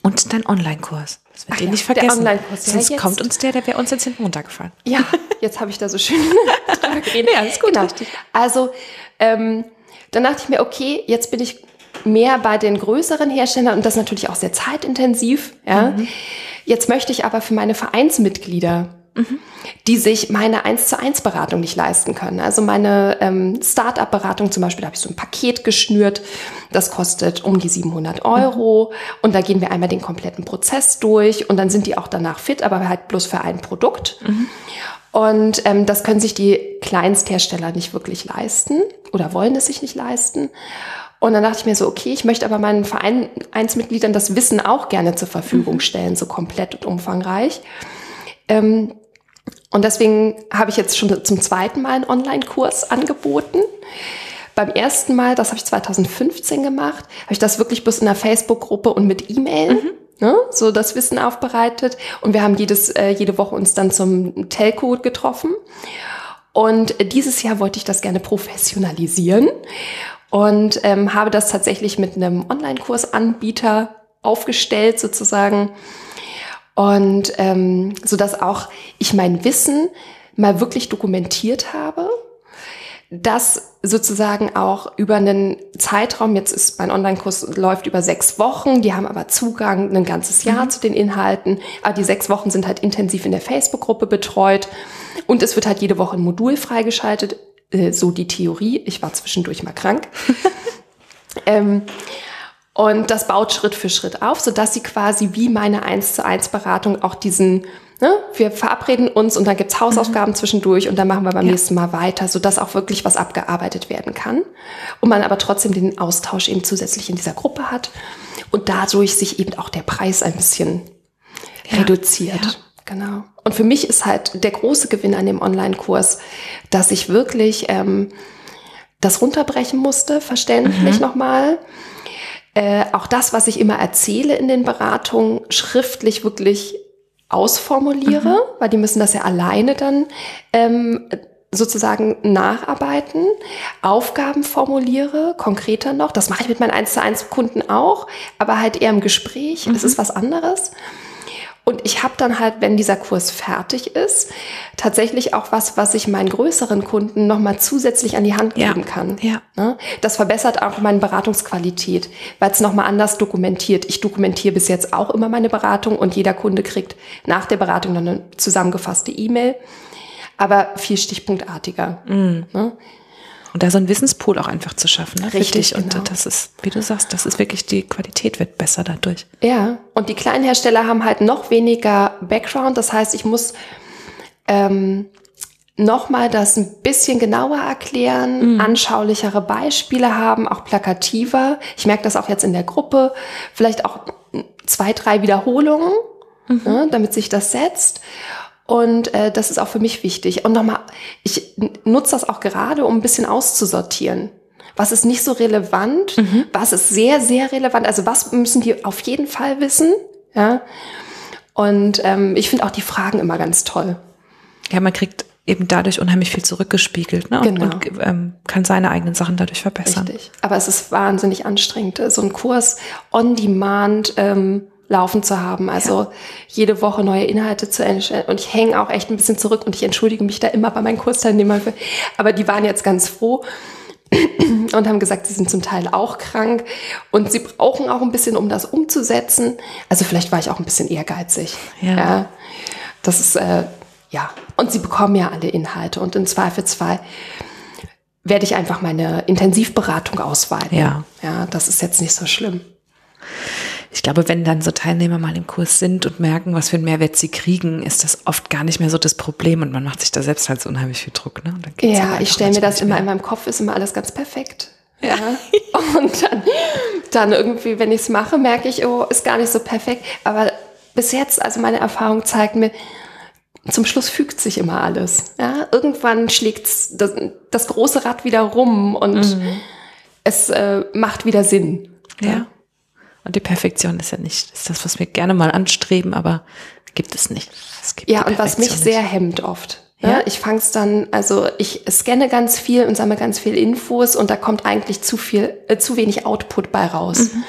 Speaker 1: Und dein Online-Kurs. Das wird Ach ihr ja, nicht vergessen. Der. Sonst ja, kommt uns der, der wäre uns jetzt hinten runtergefallen.
Speaker 3: Ja, jetzt habe ich da so schön drüber geredet. Ja, ist gut. Genau. Also, ähm, dann dachte ich mir, okay, jetzt bin ich mehr bei den größeren Herstellern und das ist natürlich auch sehr zeitintensiv. Ja. Mhm. Jetzt möchte ich aber für meine Vereinsmitglieder Mhm. die sich meine 1 zu 1 Beratung nicht leisten können. Also meine ähm, Start-up-Beratung zum Beispiel, da habe ich so ein Paket geschnürt, das kostet um die 700 Euro mhm. und da gehen wir einmal den kompletten Prozess durch und dann sind die auch danach fit, aber halt bloß für ein Produkt. Mhm. Und ähm, das können sich die Kleinsthersteller nicht wirklich leisten oder wollen es sich nicht leisten. Und dann dachte ich mir so, okay, ich möchte aber meinen Vereinsmitgliedern das Wissen auch gerne zur Verfügung mhm. stellen, so komplett und umfangreich. Ähm, und deswegen habe ich jetzt schon zum zweiten Mal einen Online-Kurs angeboten. Beim ersten Mal, das habe ich 2015 gemacht, habe ich das wirklich bloß in der Facebook-Gruppe und mit E-Mail. Mhm. Ne, so das Wissen aufbereitet und wir haben jedes, äh, jede Woche uns dann zum Telco getroffen. Und dieses Jahr wollte ich das gerne professionalisieren und ähm, habe das tatsächlich mit einem Online-Kursanbieter aufgestellt sozusagen und ähm, so dass auch ich mein Wissen mal wirklich dokumentiert habe, das sozusagen auch über einen Zeitraum, jetzt ist mein Online-Kurs läuft über sechs Wochen, die haben aber Zugang ein ganzes Jahr mhm. zu den Inhalten, aber die sechs Wochen sind halt intensiv in der Facebook-Gruppe betreut und es wird halt jede Woche ein Modul freigeschaltet, äh, so die Theorie. Ich war zwischendurch mal krank. ähm, Und das baut Schritt für Schritt auf, sodass sie quasi wie meine 1 zu 1 Beratung auch diesen, ne, wir verabreden uns und dann gibt's Hausaufgaben mhm. zwischendurch und dann machen wir beim ja. nächsten Mal weiter, sodass auch wirklich was abgearbeitet werden kann. Und man aber trotzdem den Austausch eben zusätzlich in dieser Gruppe hat und dadurch sich eben auch der Preis ein bisschen ja. reduziert. Ja. Genau. Und für mich ist halt der große Gewinn an dem Online-Kurs, dass ich wirklich ähm, das runterbrechen musste, verständlich mhm. nochmal äh, auch das, was ich immer erzähle in den Beratungen, schriftlich wirklich ausformuliere, mhm. weil die müssen das ja alleine dann ähm, sozusagen nacharbeiten, Aufgaben formuliere, konkreter noch. Das mache ich mit meinen 1 zu 1 Kunden auch, aber halt eher im Gespräch. Mhm. Es ist was anderes. Und ich habe dann halt, wenn dieser Kurs fertig ist, tatsächlich auch was, was ich meinen größeren Kunden nochmal zusätzlich an die Hand geben ja, kann. Ja. Ne? Das verbessert auch meine Beratungsqualität, weil es nochmal anders dokumentiert. Ich dokumentiere bis jetzt auch immer meine Beratung und jeder Kunde kriegt nach der Beratung dann eine zusammengefasste E-Mail, aber viel stichpunktartiger. Mhm.
Speaker 1: Und da so ein Wissenspool auch einfach zu schaffen, ne? Richtig. Und genau. das ist, wie du sagst, das ist wirklich, die Qualität wird besser dadurch.
Speaker 3: Ja, und die kleinen Hersteller haben halt noch weniger Background. Das heißt, ich muss ähm, nochmal das ein bisschen genauer erklären, mhm. anschaulichere Beispiele haben, auch plakativer. Ich merke das auch jetzt in der Gruppe. Vielleicht auch zwei, drei Wiederholungen, mhm. ne, damit sich das setzt. Und äh, das ist auch für mich wichtig. Und nochmal, ich nutze das auch gerade, um ein bisschen auszusortieren. Was ist nicht so relevant? Mhm. Was ist sehr, sehr relevant? Also was müssen die auf jeden Fall wissen? Ja. Und ähm, ich finde auch die Fragen immer ganz toll.
Speaker 1: Ja, man kriegt eben dadurch unheimlich viel zurückgespiegelt ne?
Speaker 3: genau.
Speaker 1: und, und ähm, kann seine eigenen Sachen dadurch verbessern.
Speaker 3: Richtig. Aber es ist wahnsinnig anstrengend. So ein Kurs on demand ähm, laufen zu haben. Also ja. jede Woche neue Inhalte zu entstellen. Und ich hänge auch echt ein bisschen zurück und ich entschuldige mich da immer bei meinen Kursteilnehmern. Für, aber die waren jetzt ganz froh und haben gesagt, sie sind zum Teil auch krank und sie brauchen auch ein bisschen, um das umzusetzen. Also vielleicht war ich auch ein bisschen ehrgeizig. Ja. ja das ist, äh, ja. Und sie bekommen ja alle Inhalte und im Zweifelsfall werde ich einfach meine Intensivberatung ausweiten. Ja. Ja, das ist jetzt nicht so schlimm
Speaker 1: ich glaube, wenn dann so Teilnehmer mal im Kurs sind und merken, was für einen Mehrwert sie kriegen, ist das oft gar nicht mehr so das Problem und man macht sich da selbst halt so unheimlich viel Druck. Ne?
Speaker 3: ja, ich stelle mir das immer in meinem Kopf, ist immer alles ganz perfekt. Ja. ja. Und dann, dann irgendwie, wenn ich es mache, merke ich, oh, ist gar nicht so perfekt. Aber bis jetzt, also meine Erfahrung zeigt mir, zum Schluss fügt sich immer alles. Ja? Irgendwann schlägt das, das große Rad wieder rum und mhm. es äh, macht wieder Sinn.
Speaker 1: ja. ja. Und die Perfektion ist ja nicht, ist das, was wir gerne mal anstreben, aber gibt es nicht. Es
Speaker 3: gibt ja, und was mich nicht. sehr hemmt oft. Ja, ja ich fange es dann, also ich scanne ganz viel und sammle ganz viel Infos und da kommt eigentlich zu viel, äh, zu wenig Output bei raus. Mhm.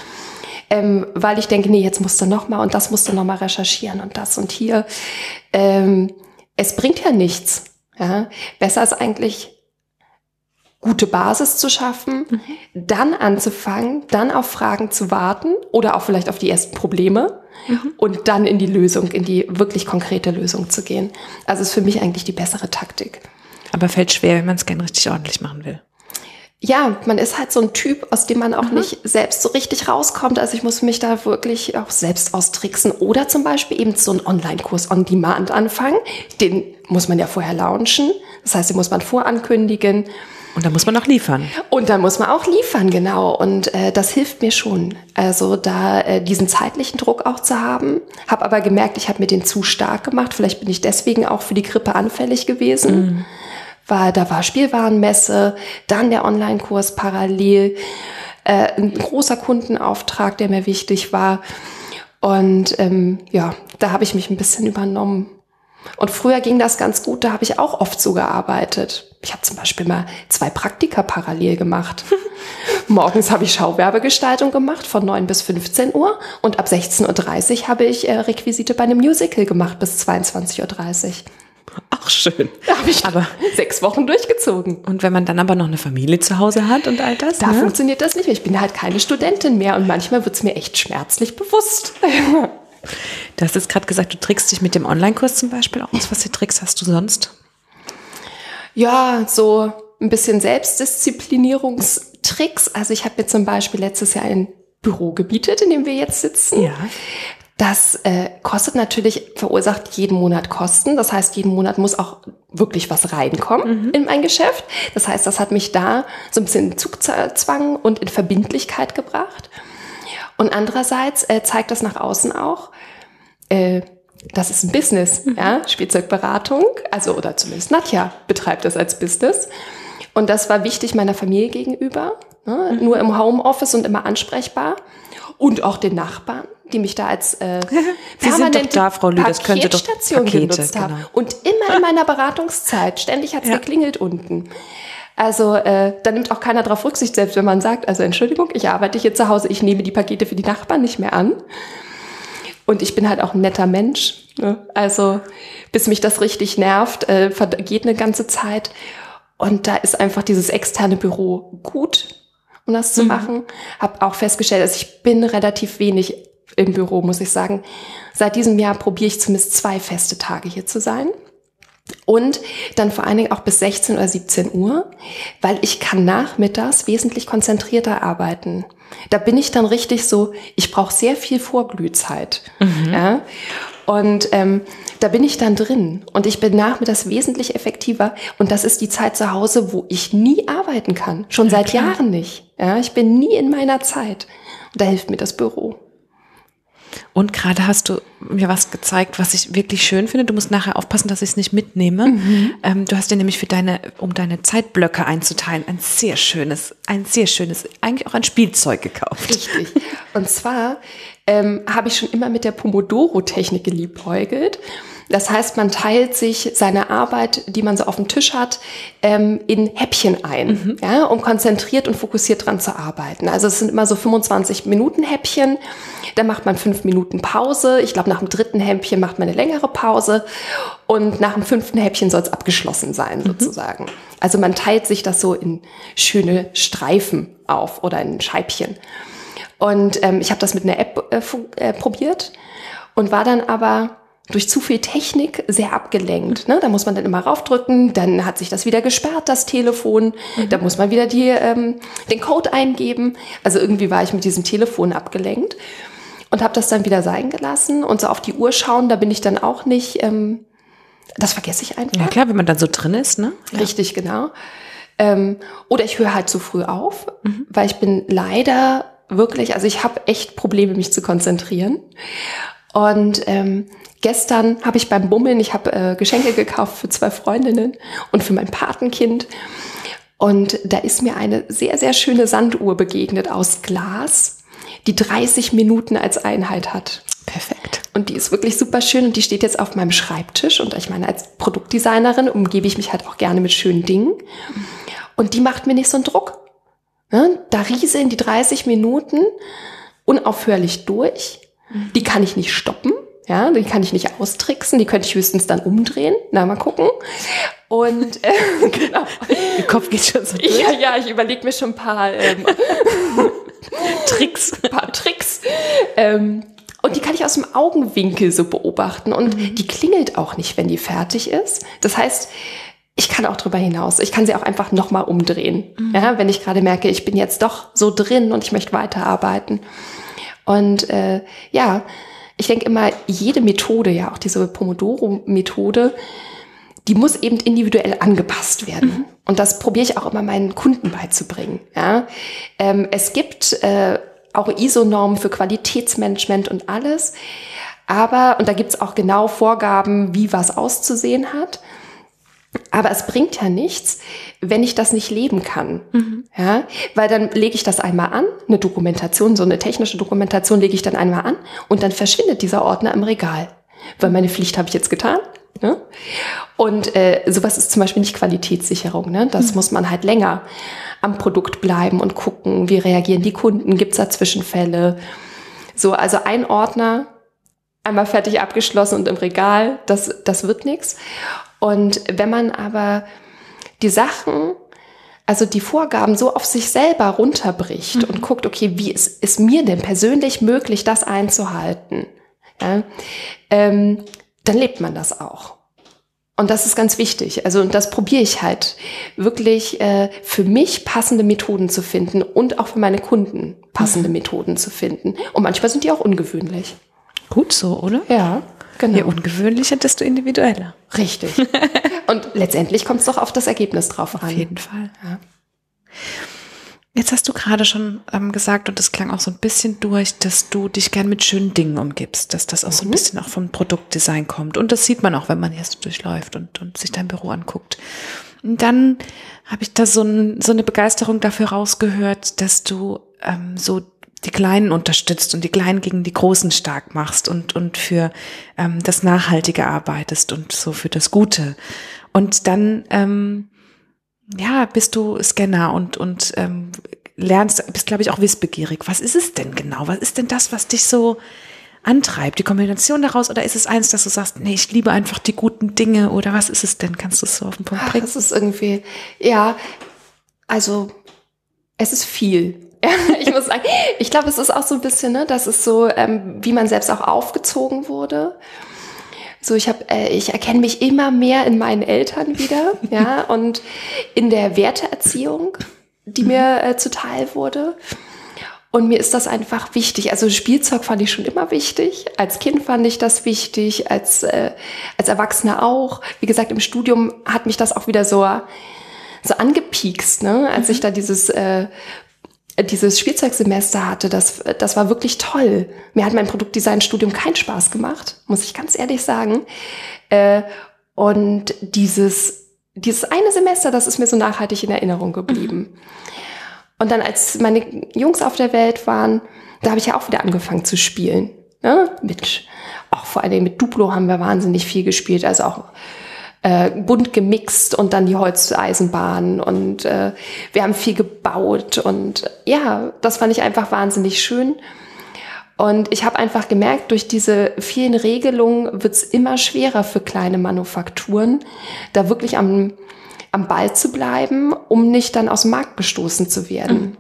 Speaker 3: Ähm, weil ich denke, nee, jetzt musst du noch mal und das musst du noch mal recherchieren und das und hier. Ähm, es bringt ja nichts. Ja, besser ist eigentlich gute Basis zu schaffen, mhm. dann anzufangen, dann auf Fragen zu warten oder auch vielleicht auf die ersten Probleme mhm. und dann in die Lösung, in die wirklich konkrete Lösung zu gehen. Also ist für mich eigentlich die bessere Taktik.
Speaker 1: Aber fällt schwer, wenn man es gerne richtig ordentlich machen will.
Speaker 3: Ja, man ist halt so ein Typ, aus dem man auch mhm. nicht selbst so richtig rauskommt. Also ich muss mich da wirklich auch selbst austricksen. Oder zum Beispiel eben so einen Online-Kurs on Demand anfangen. Den muss man ja vorher launchen. Das heißt, den muss man vorankündigen.
Speaker 1: Und da muss man auch liefern.
Speaker 3: Und da muss man auch liefern, genau. Und äh, das hilft mir schon. Also da äh, diesen zeitlichen Druck auch zu haben. Habe aber gemerkt, ich habe mir den zu stark gemacht. Vielleicht bin ich deswegen auch für die Grippe anfällig gewesen. Mhm. Weil da war Spielwarenmesse, dann der Online-Kurs parallel, äh, ein großer Kundenauftrag, der mir wichtig war. Und ähm, ja, da habe ich mich ein bisschen übernommen. Und früher ging das ganz gut, da habe ich auch oft so gearbeitet. Ich habe zum Beispiel mal zwei Praktika parallel gemacht. Morgens habe ich Schauwerbegestaltung gemacht von 9 bis 15 Uhr und ab 16.30 Uhr habe ich äh, Requisite bei einem Musical gemacht bis 22.30 Uhr.
Speaker 1: Ach schön.
Speaker 3: Da habe ich aber sechs Wochen durchgezogen.
Speaker 1: Und wenn man dann aber noch eine Familie zu Hause hat und all das?
Speaker 3: Da ne? funktioniert das nicht mehr. Ich bin halt keine Studentin mehr und manchmal wird es mir echt schmerzlich bewusst.
Speaker 1: Du hast jetzt gerade gesagt, du trickst dich mit dem Online-Kurs zum Beispiel aus. Was für Tricks hast du sonst?
Speaker 3: Ja, so ein bisschen Selbstdisziplinierungstricks. Also ich habe mir zum Beispiel letztes Jahr ein Büro gemietet, in dem wir jetzt sitzen.
Speaker 1: Ja.
Speaker 3: Das äh, kostet natürlich, verursacht jeden Monat Kosten. Das heißt, jeden Monat muss auch wirklich was reinkommen in mein Geschäft. Das heißt, das hat mich da so ein bisschen in Zugzwang und in Verbindlichkeit gebracht. Und andererseits äh, zeigt das nach außen auch, äh, das ist ein Business, ja, Spielzeugberatung, also oder zumindest Nadja betreibt das als Business. Und das war wichtig meiner Familie gegenüber, ne? nur im Homeoffice und immer ansprechbar und auch den Nachbarn, die mich da als äh,
Speaker 1: Sie sind doch da, Frau Lü, das doch Pakete,
Speaker 3: genutzt haben.
Speaker 1: genau.
Speaker 3: Und immer in meiner Beratungszeit, ständig hat's
Speaker 1: Ja.
Speaker 3: geklingelt unten. Also äh, da nimmt auch keiner drauf Rücksicht, selbst wenn man sagt, also Entschuldigung, ich arbeite hier zu Hause, ich nehme die Pakete für die Nachbarn nicht mehr an. Und ich bin halt auch ein netter Mensch. Ne? Also bis mich das richtig nervt, äh, vergeht eine ganze Zeit. Und da ist einfach dieses externe Büro gut, um das zu machen. Hab auch festgestellt, dass ich bin relativ wenig im Büro, muss ich sagen. Seit diesem Jahr probiere ich zumindest zwei feste Tage hier zu sein. Und dann vor allen Dingen auch bis 16 oder 17 Uhr, weil ich kann nachmittags wesentlich konzentrierter arbeiten. Da bin ich dann richtig so, ich brauche sehr viel Vorglühzeit. Ja? Und ähm, da bin ich dann drin und ich bin nachmittags wesentlich effektiver. Und das ist die Zeit zu Hause, wo ich nie arbeiten kann. Schon seit Jahren nicht. Ja? Ich bin nie in meiner Zeit. Und da hilft mir das Büro.
Speaker 1: Und gerade hast du mir was gezeigt, was ich wirklich schön finde. Du musst nachher aufpassen, dass ich es nicht mitnehme.
Speaker 3: Mhm.
Speaker 1: Ähm, du hast dir nämlich für deine, um deine Zeitblöcke einzuteilen, ein sehr schönes, ein sehr schönes, eigentlich auch ein Spielzeug gekauft.
Speaker 3: Richtig. Und zwar ähm, habe ich schon immer mit der Pomodoro-Technik geliebäugelt. Das heißt, man teilt sich seine Arbeit, die man so auf dem Tisch hat, ähm, in Häppchen ein, ja, um konzentriert und fokussiert dran zu arbeiten. Also es sind immer so 25 Minuten Häppchen. Da macht man fünf Minuten Pause. Ich glaube, nach dem dritten Häppchen macht man eine längere Pause. Und nach dem fünften Häppchen soll es abgeschlossen sein, sozusagen. Also man teilt sich das so in schöne Streifen auf oder in Scheibchen. Und ähm, ich habe das mit einer App äh, äh, probiert und war dann aber durch zu viel Technik sehr abgelenkt. Ne? Da muss man dann immer raufdrücken, dann hat sich das wieder gesperrt, das Telefon. Da muss man wieder die, ähm, den Code eingeben. Also irgendwie war ich mit diesem Telefon abgelenkt und habe das dann wieder sein gelassen und so auf die Uhr schauen, da bin ich dann auch nicht, ähm, das vergesse ich einfach.
Speaker 1: Ja klar, wenn man dann so drin ist, ne?
Speaker 3: Richtig, genau. Ähm, oder ich höre halt zu früh auf, weil ich bin leider wirklich, also ich habe echt Probleme, mich zu konzentrieren. Und ähm, gestern habe ich beim Bummeln, ich habe äh, Geschenke gekauft für zwei Freundinnen und für mein Patenkind. Und da ist mir eine sehr, sehr schöne Sanduhr begegnet aus Glas, die 30 Minuten als Einheit hat.
Speaker 1: Perfekt.
Speaker 3: Und die ist wirklich super schön und die steht jetzt auf meinem Schreibtisch. Und ich meine, als Produktdesignerin umgebe ich mich halt auch gerne mit schönen Dingen. Und die macht mir nicht so einen Druck. Ne? Da rieseln die 30 Minuten unaufhörlich durch. Die kann ich nicht stoppen. Ja, die kann ich nicht austricksen. Die könnte ich höchstens dann umdrehen. Na, mal gucken. Und äh, genau.
Speaker 1: Ihr Kopf geht schon so durch.
Speaker 3: Ja, ja, ich überlege mir schon ein paar ähm, Tricks, ein paar Tricks. Ähm, und die kann ich aus dem Augenwinkel so beobachten. Und die klingelt auch nicht, wenn die fertig ist. Das heißt, ich kann auch drüber hinaus. Ich kann sie auch einfach nochmal umdrehen. Ja, wenn ich gerade merke, ich bin jetzt doch so drin und ich möchte weiterarbeiten. Und äh, ja, ich denke immer, jede Methode, ja, auch diese Pomodoro-Methode, die muss eben individuell angepasst werden. Und das probiere ich auch immer meinen Kunden beizubringen. Ja? Ähm, es gibt äh, auch ISO-Normen für Qualitätsmanagement und alles. Aber, und da gibt's auch genau Vorgaben, wie was auszusehen hat. Aber es bringt ja nichts, wenn ich das nicht leben kann. Ja, weil dann lege ich das einmal an, eine Dokumentation, so eine technische Dokumentation lege ich dann einmal an und dann verschwindet dieser Ordner im Regal. Weil meine Pflicht habe ich jetzt getan. Ne? Und äh, sowas ist zum Beispiel nicht Qualitätssicherung. Ne? Das muss man halt länger am Produkt bleiben und gucken, wie reagieren die Kunden, gibt's da Zwischenfälle. So, also ein Ordner, einmal fertig abgeschlossen und im Regal, das, das wird nichts. Und wenn man aber die Sachen, also die Vorgaben so auf sich selber runterbricht und guckt, okay, wie ist, ist mir denn persönlich möglich, das einzuhalten, ja, ähm, dann lebt man das auch. Und das ist ganz wichtig. Also und das probiere ich halt wirklich äh, für mich passende Methoden zu finden und auch für meine Kunden passende mhm. Methoden zu finden. Und manchmal sind die auch ungewöhnlich.
Speaker 1: Gut so, oder?
Speaker 3: Ja, genau.
Speaker 1: Je ungewöhnlicher, desto individueller.
Speaker 3: Richtig. und letztendlich kommt es doch auf das Ergebnis drauf
Speaker 1: an. Auf jeden Fall. Ja. Jetzt hast du gerade schon ähm, gesagt, und das klang auch so ein bisschen durch, dass du dich gern mit schönen Dingen umgibst, dass das auch so ein mhm. bisschen auch vom Produktdesign kommt. Und das sieht man auch, wenn man hier so durchläuft und, und sich dein Büro anguckt. Und dann habe ich da so, ein, so eine Begeisterung dafür rausgehört, dass du ähm, so die Kleinen unterstützt und die Kleinen gegen die Großen stark machst und, und für ähm, das Nachhaltige arbeitest und so für das Gute. Und dann ähm, ja, bist du Scanner und, und ähm, lernst, bist, glaube ich, auch wissbegierig. Was ist es denn genau? Was ist denn das, was dich so antreibt? Die Kombination daraus oder ist es eins, dass du sagst, nee, ich liebe einfach die guten Dinge oder was ist es denn? Kannst du es so auf den Punkt bringen?
Speaker 3: Es ist irgendwie, ja, also es ist viel. ich muss sagen, ich glaube, es ist auch so ein bisschen, ne, das ist so, ähm, wie man selbst auch aufgezogen wurde. So, ich habe, äh, ich erkenne mich immer mehr in meinen Eltern wieder, ja, und in der Werteerziehung, die mir äh, zuteil wurde. Und mir ist das einfach wichtig. Also Spielzeug fand ich schon immer wichtig. Als Kind fand ich das wichtig, als, äh, als Erwachsener auch. Wie gesagt, im Studium hat mich das auch wieder so, so angepiekst, ne? als mhm. ich da dieses äh, dieses Spielzeugsemester hatte, das, das war wirklich toll. Mir hat mein Produktdesign-Studium keinen Spaß gemacht, muss ich ganz ehrlich sagen. Äh, und dieses, dieses eine Semester, das ist mir so nachhaltig in Erinnerung geblieben. Und dann, als meine Jungs auf der Welt waren, da habe ich ja auch wieder angefangen zu spielen. Ne? Mit, auch vor allem mit Duplo haben wir wahnsinnig viel gespielt, also auch äh, bunt gemixt und dann die Holzeisenbahn und äh, wir haben viel gebaut und ja, das fand ich einfach wahnsinnig schön. Und ich habe einfach gemerkt, durch diese vielen Regelungen wird es immer schwerer für kleine Manufakturen, da wirklich am, am Ball zu bleiben, um nicht dann aus dem Markt gestoßen zu werden.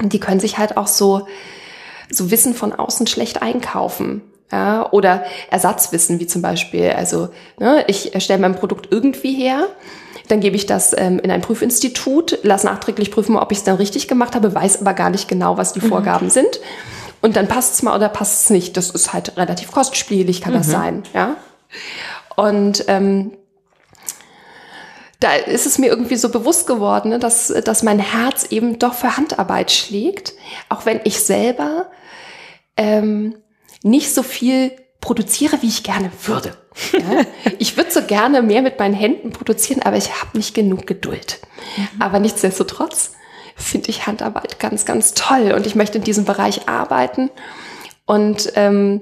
Speaker 3: Mhm. Die können sich halt auch so, so Wissen von außen schlecht einkaufen. Ja, oder Ersatzwissen, wie zum Beispiel, also ne, ich erstelle mein Produkt irgendwie her, dann gebe ich das ähm, in ein Prüfinstitut, lasse nachträglich prüfen, ob ich es dann richtig gemacht habe, weiß aber gar nicht genau, was die mhm. Vorgaben sind. Und dann passt es mal oder passt es nicht. Das ist halt relativ kostspielig, kann mhm. das sein. Ja? Und ähm, da ist es mir irgendwie so bewusst geworden, ne, dass, dass mein Herz eben doch für Handarbeit schlägt, auch wenn ich selber ähm, nicht so viel produziere, wie ich gerne würde. Ja? ich würde so gerne mehr mit meinen Händen produzieren, aber ich habe nicht genug Geduld. Mhm. Aber nichtsdestotrotz finde ich Handarbeit ganz, ganz toll und ich möchte in diesem Bereich arbeiten. Und ähm,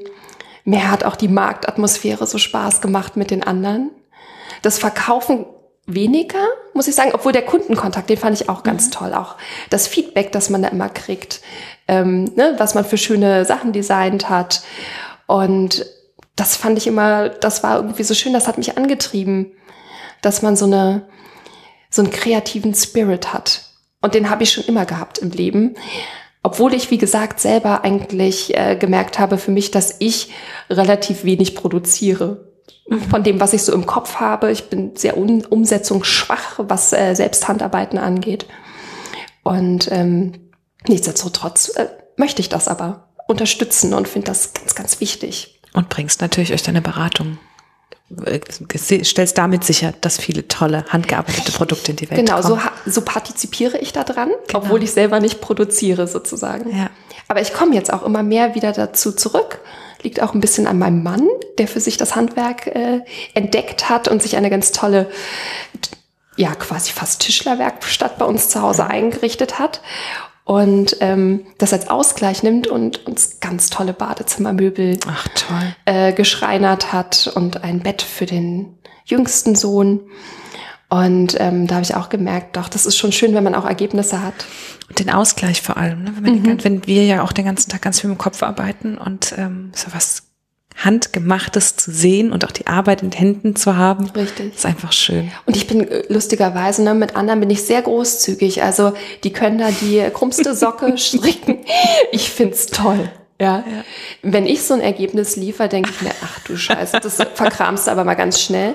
Speaker 3: mir hat auch die Marktatmosphäre so Spaß gemacht mit den anderen. Das Verkaufen weniger, muss ich sagen, obwohl der Kundenkontakt, den fand ich auch ganz mhm. toll. Auch das Feedback, das man da immer kriegt, ähm, ne, was man für schöne Sachen designt hat. Und das fand ich immer, das war irgendwie so schön, das hat mich angetrieben, dass man so eine, so einen kreativen Spirit hat. Und den habe ich schon immer gehabt im Leben. Obwohl ich, wie gesagt, selber eigentlich äh, gemerkt habe für mich, dass ich relativ wenig produziere von dem, was ich so im Kopf habe. Ich bin sehr un umsetzungsschwach, was äh, Selbsthandarbeiten angeht. Und ähm, nichtsdestotrotz äh, möchte ich das aber unterstützen und finde das ganz, ganz wichtig.
Speaker 1: Und bringst natürlich euch deine Beratung äh, stellst damit sicher, dass viele tolle handgearbeitete Produkte in die Welt
Speaker 3: genau,
Speaker 1: kommen.
Speaker 3: Genau, so, so partizipiere ich daran, genau. obwohl ich selber nicht produziere sozusagen. Ja. Aber ich komme jetzt auch immer mehr wieder dazu zurück, Liegt auch ein bisschen an meinem Mann, der für sich das Handwerk äh, entdeckt hat und sich eine ganz tolle, ja quasi fast Tischlerwerkstatt bei uns zu Hause eingerichtet hat und ähm, das als Ausgleich nimmt und uns ganz tolle Badezimmermöbel
Speaker 1: Ach, toll.
Speaker 3: Äh, geschreinert hat und ein Bett für den jüngsten Sohn. Und ähm, da habe ich auch gemerkt, doch, das ist schon schön, wenn man auch Ergebnisse hat.
Speaker 1: Und den Ausgleich vor allem, ne? wenn, mhm. den, wenn wir ja auch den ganzen Tag ganz viel im Kopf arbeiten und ähm, so was Handgemachtes zu sehen und auch die Arbeit in den Händen zu haben.
Speaker 3: Richtig.
Speaker 1: Ist einfach schön.
Speaker 3: Und ich bin äh, lustigerweise, ne, mit anderen bin ich sehr großzügig. Also die können da die krummste Socke stricken. Ich find's toll. Ja. ja. Wenn ich so ein Ergebnis liefere, denke ich mir, ach du Scheiße, das verkramst du aber mal ganz schnell.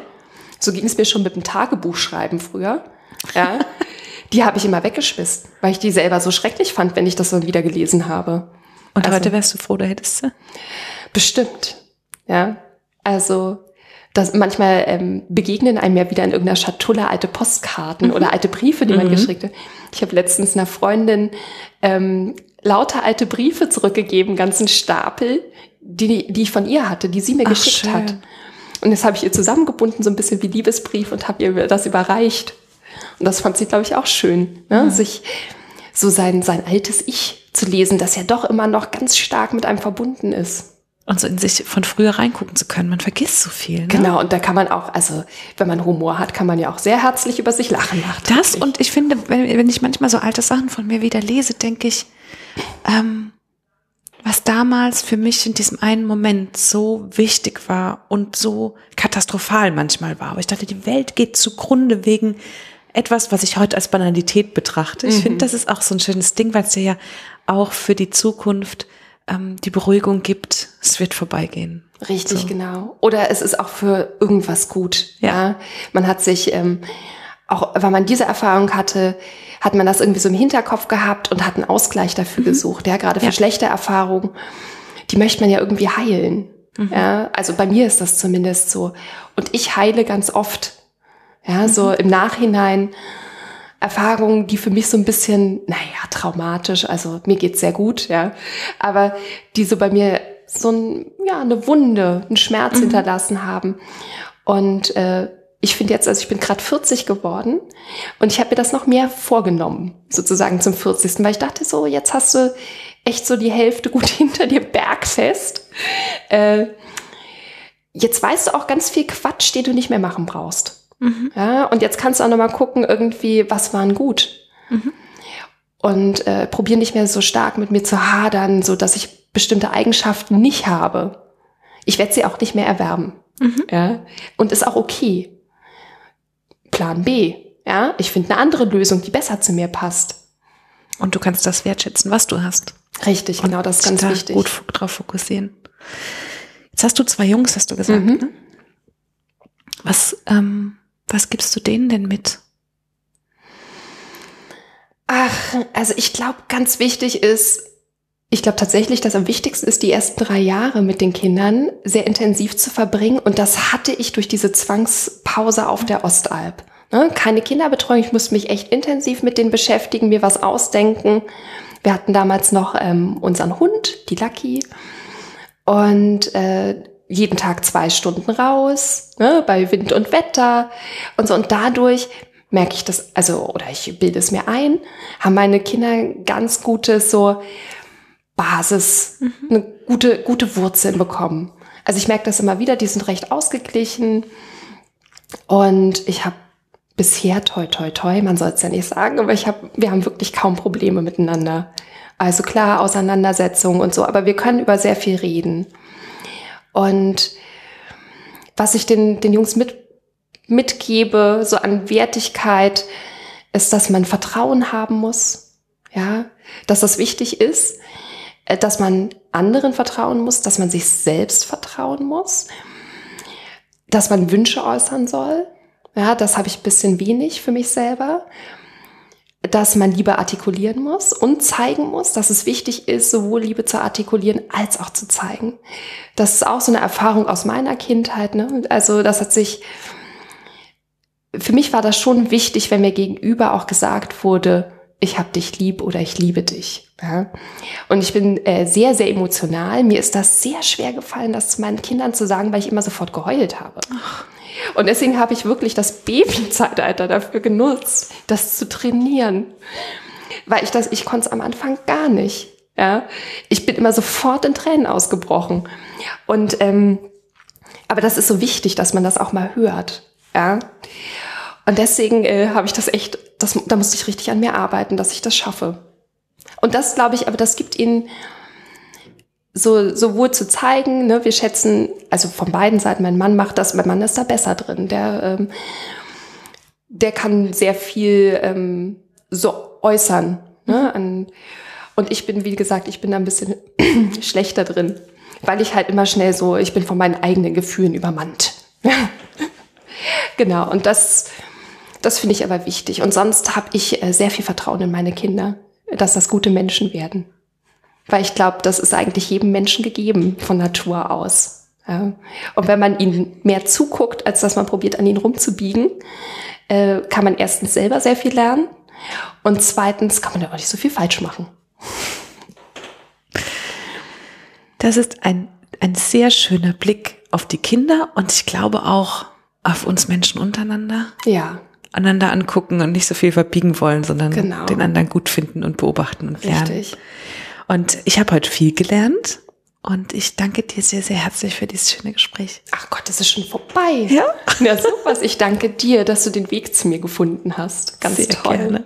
Speaker 3: So ging es mir schon mit dem Tagebuchschreiben früher. Ja. die habe ich immer weggeschmissen, weil ich die selber so schrecklich fand, wenn ich das dann wieder gelesen habe.
Speaker 1: Und also, heute wärst du froh, da hättest du?
Speaker 3: Bestimmt. Ja. Also das manchmal ähm, begegnen einem ja wieder in irgendeiner Schatulle alte Postkarten mhm. oder alte Briefe, die man mhm. geschickt hat. Ich habe letztens einer Freundin ähm, lauter alte Briefe zurückgegeben, ganzen Stapel, die, die ich von ihr hatte, die sie mir Ach, geschickt schön. hat. Und das habe ich ihr zusammengebunden, so ein bisschen wie Liebesbrief und habe ihr das überreicht. Und das fand sie, glaube ich, auch schön, ne? Mhm. sich so sein, sein altes Ich zu lesen, das ja doch immer noch ganz stark mit einem verbunden ist
Speaker 1: und so in sich von früher reingucken zu können. Man vergisst so viel. Ne?
Speaker 3: Genau, und da kann man auch, also wenn man Humor hat, kann man ja auch sehr herzlich über sich lachen.
Speaker 1: Das und ich finde, wenn, wenn ich manchmal so alte Sachen von mir wieder lese, denke ich, ähm, was damals für mich in diesem einen Moment so wichtig war und so katastrophal manchmal war. Aber ich dachte, die Welt geht zugrunde wegen etwas, was ich heute als Banalität betrachte. Ich mhm. finde, das ist auch so ein schönes Ding, weil es ja auch für die Zukunft ähm, die Beruhigung gibt, es wird vorbeigehen.
Speaker 3: Richtig, so. genau. Oder es ist auch für irgendwas gut. Ja. ja? Man hat sich, ähm, auch weil man diese Erfahrung hatte, hat man das irgendwie so im Hinterkopf gehabt und hat einen Ausgleich dafür mhm. gesucht. Ja, gerade für ja. schlechte Erfahrungen, die möchte man ja irgendwie heilen. Mhm. Ja, also bei mir ist das zumindest so. Und ich heile ganz oft. Ja, mhm. so im Nachhinein Erfahrungen, die für mich so ein bisschen, naja, traumatisch, also mir geht's sehr gut, ja, aber die so bei mir so ein, ja, eine Wunde, einen Schmerz mhm. hinterlassen haben. Und äh, ich finde jetzt, also ich bin gerade 40 geworden und ich habe mir das noch mehr vorgenommen, sozusagen zum 40. Weil ich dachte so, jetzt hast du echt so die Hälfte gut hinter dir bergfest. Äh, jetzt weißt du auch ganz viel Quatsch, den du nicht mehr machen brauchst. Mhm. Ja, und jetzt kannst du auch nochmal gucken, irgendwie, was waren gut. Mhm. Und äh, probier nicht mehr so stark mit mir zu hadern, so dass ich bestimmte Eigenschaften nicht habe. Ich werde sie auch nicht mehr erwerben. Mhm. Ja, und ist auch okay. Plan B. Ja, ich finde eine andere Lösung, die besser zu mir passt.
Speaker 1: Und du kannst das wertschätzen, was du hast.
Speaker 3: Richtig, genau, das ist ganz da wichtig.
Speaker 1: Gut drauf fokussieren. Jetzt hast du zwei Jungs, hast du gesagt. Mhm. Ne? Was ähm, was gibst du denen denn mit?
Speaker 3: Ach, also ich glaube, ganz wichtig ist, ich glaube tatsächlich, dass am wichtigsten ist, die ersten drei Jahre mit den Kindern sehr intensiv zu verbringen. Und das hatte ich durch diese Zwangspause auf der Ostalb. Ne? Keine Kinderbetreuung, ich musste mich echt intensiv mit denen beschäftigen, mir was ausdenken. Wir hatten damals noch ähm, unseren Hund, die Lucky. Und äh, jeden Tag zwei Stunden raus, ne, bei Wind und Wetter und so. Und dadurch merke ich das, also, oder ich bilde es mir ein, haben meine Kinder ganz gutes so Basis, mhm. eine gute, gute Wurzeln bekommen. Also ich merke das immer wieder, die sind recht ausgeglichen und ich habe bisher toi toi toi, man soll es ja nicht sagen, aber ich habe, wir haben wirklich kaum Probleme miteinander. Also klar, Auseinandersetzungen und so, aber wir können über sehr viel reden. Und was ich den, den Jungs mit, mitgebe, so an Wertigkeit, ist, dass man Vertrauen haben muss, ja, dass das wichtig ist, äh, dass man anderen vertrauen muss, dass man sich selbst vertrauen muss, dass man Wünsche äußern soll. Ja, das habe ich ein bisschen wenig für mich selber dass man Liebe artikulieren muss und zeigen muss, dass es wichtig ist, sowohl Liebe zu artikulieren als auch zu zeigen. Das ist auch so eine Erfahrung aus meiner Kindheit. Ne? Also das hat sich, für mich war das schon wichtig, wenn mir gegenüber auch gesagt wurde, ich hab dich lieb oder ich liebe dich. Ja? Und ich bin äh, sehr, sehr emotional. Mir ist das sehr schwer gefallen, das zu meinen Kindern zu sagen, weil ich immer sofort geheult habe. Ach. Und deswegen habe ich wirklich das Babyzeitalter dafür genutzt, das zu trainieren. Weil ich das, ich konnte es am Anfang gar nicht. Ja, ich bin immer sofort in Tränen ausgebrochen. Und ähm, aber das ist so wichtig, dass man das auch mal hört. Ja. Und deswegen äh, habe ich das echt, das, da musste ich richtig an mir arbeiten, dass ich das schaffe. Und das glaube ich, aber das gibt ihnen so sowohl zu zeigen, ne, wir schätzen, also von beiden Seiten, mein Mann macht das, mein Mann ist da besser drin, der, ähm, der kann sehr viel ähm, so äußern. Ne, an, und ich bin, wie gesagt, ich bin da ein bisschen schlechter drin, weil ich halt immer schnell so, ich bin von meinen eigenen Gefühlen übermannt. Genau, und das, das finde ich aber wichtig. Und sonst habe ich äh, sehr viel Vertrauen in meine Kinder, dass das gute Menschen werden. Weil ich glaube, das ist eigentlich jedem Menschen gegeben von Natur aus. Ja. Und wenn man ihnen mehr zuguckt, als dass man probiert, an ihnen rumzubiegen, äh, kann man erstens selber sehr viel lernen und zweitens kann man ja auch nicht so viel falsch machen.
Speaker 1: Das ist ein, ein sehr schöner Blick auf die Kinder und ich glaube auch auf uns Menschen untereinander.
Speaker 3: Ja.
Speaker 1: Einander angucken und nicht so viel verbiegen wollen, sondern
Speaker 3: Genau.
Speaker 1: den anderen gut finden und beobachten und lernen.
Speaker 3: Richtig.
Speaker 1: Und ich habe heute viel gelernt und ich danke dir sehr, sehr herzlich für dieses schöne Gespräch.
Speaker 3: Ach Gott, das ist schon vorbei.
Speaker 1: Ja?
Speaker 3: Ja, sowas. Ich danke dir, dass du den Weg zu mir gefunden hast. Ganz
Speaker 1: Sehr
Speaker 3: toll.
Speaker 1: gerne.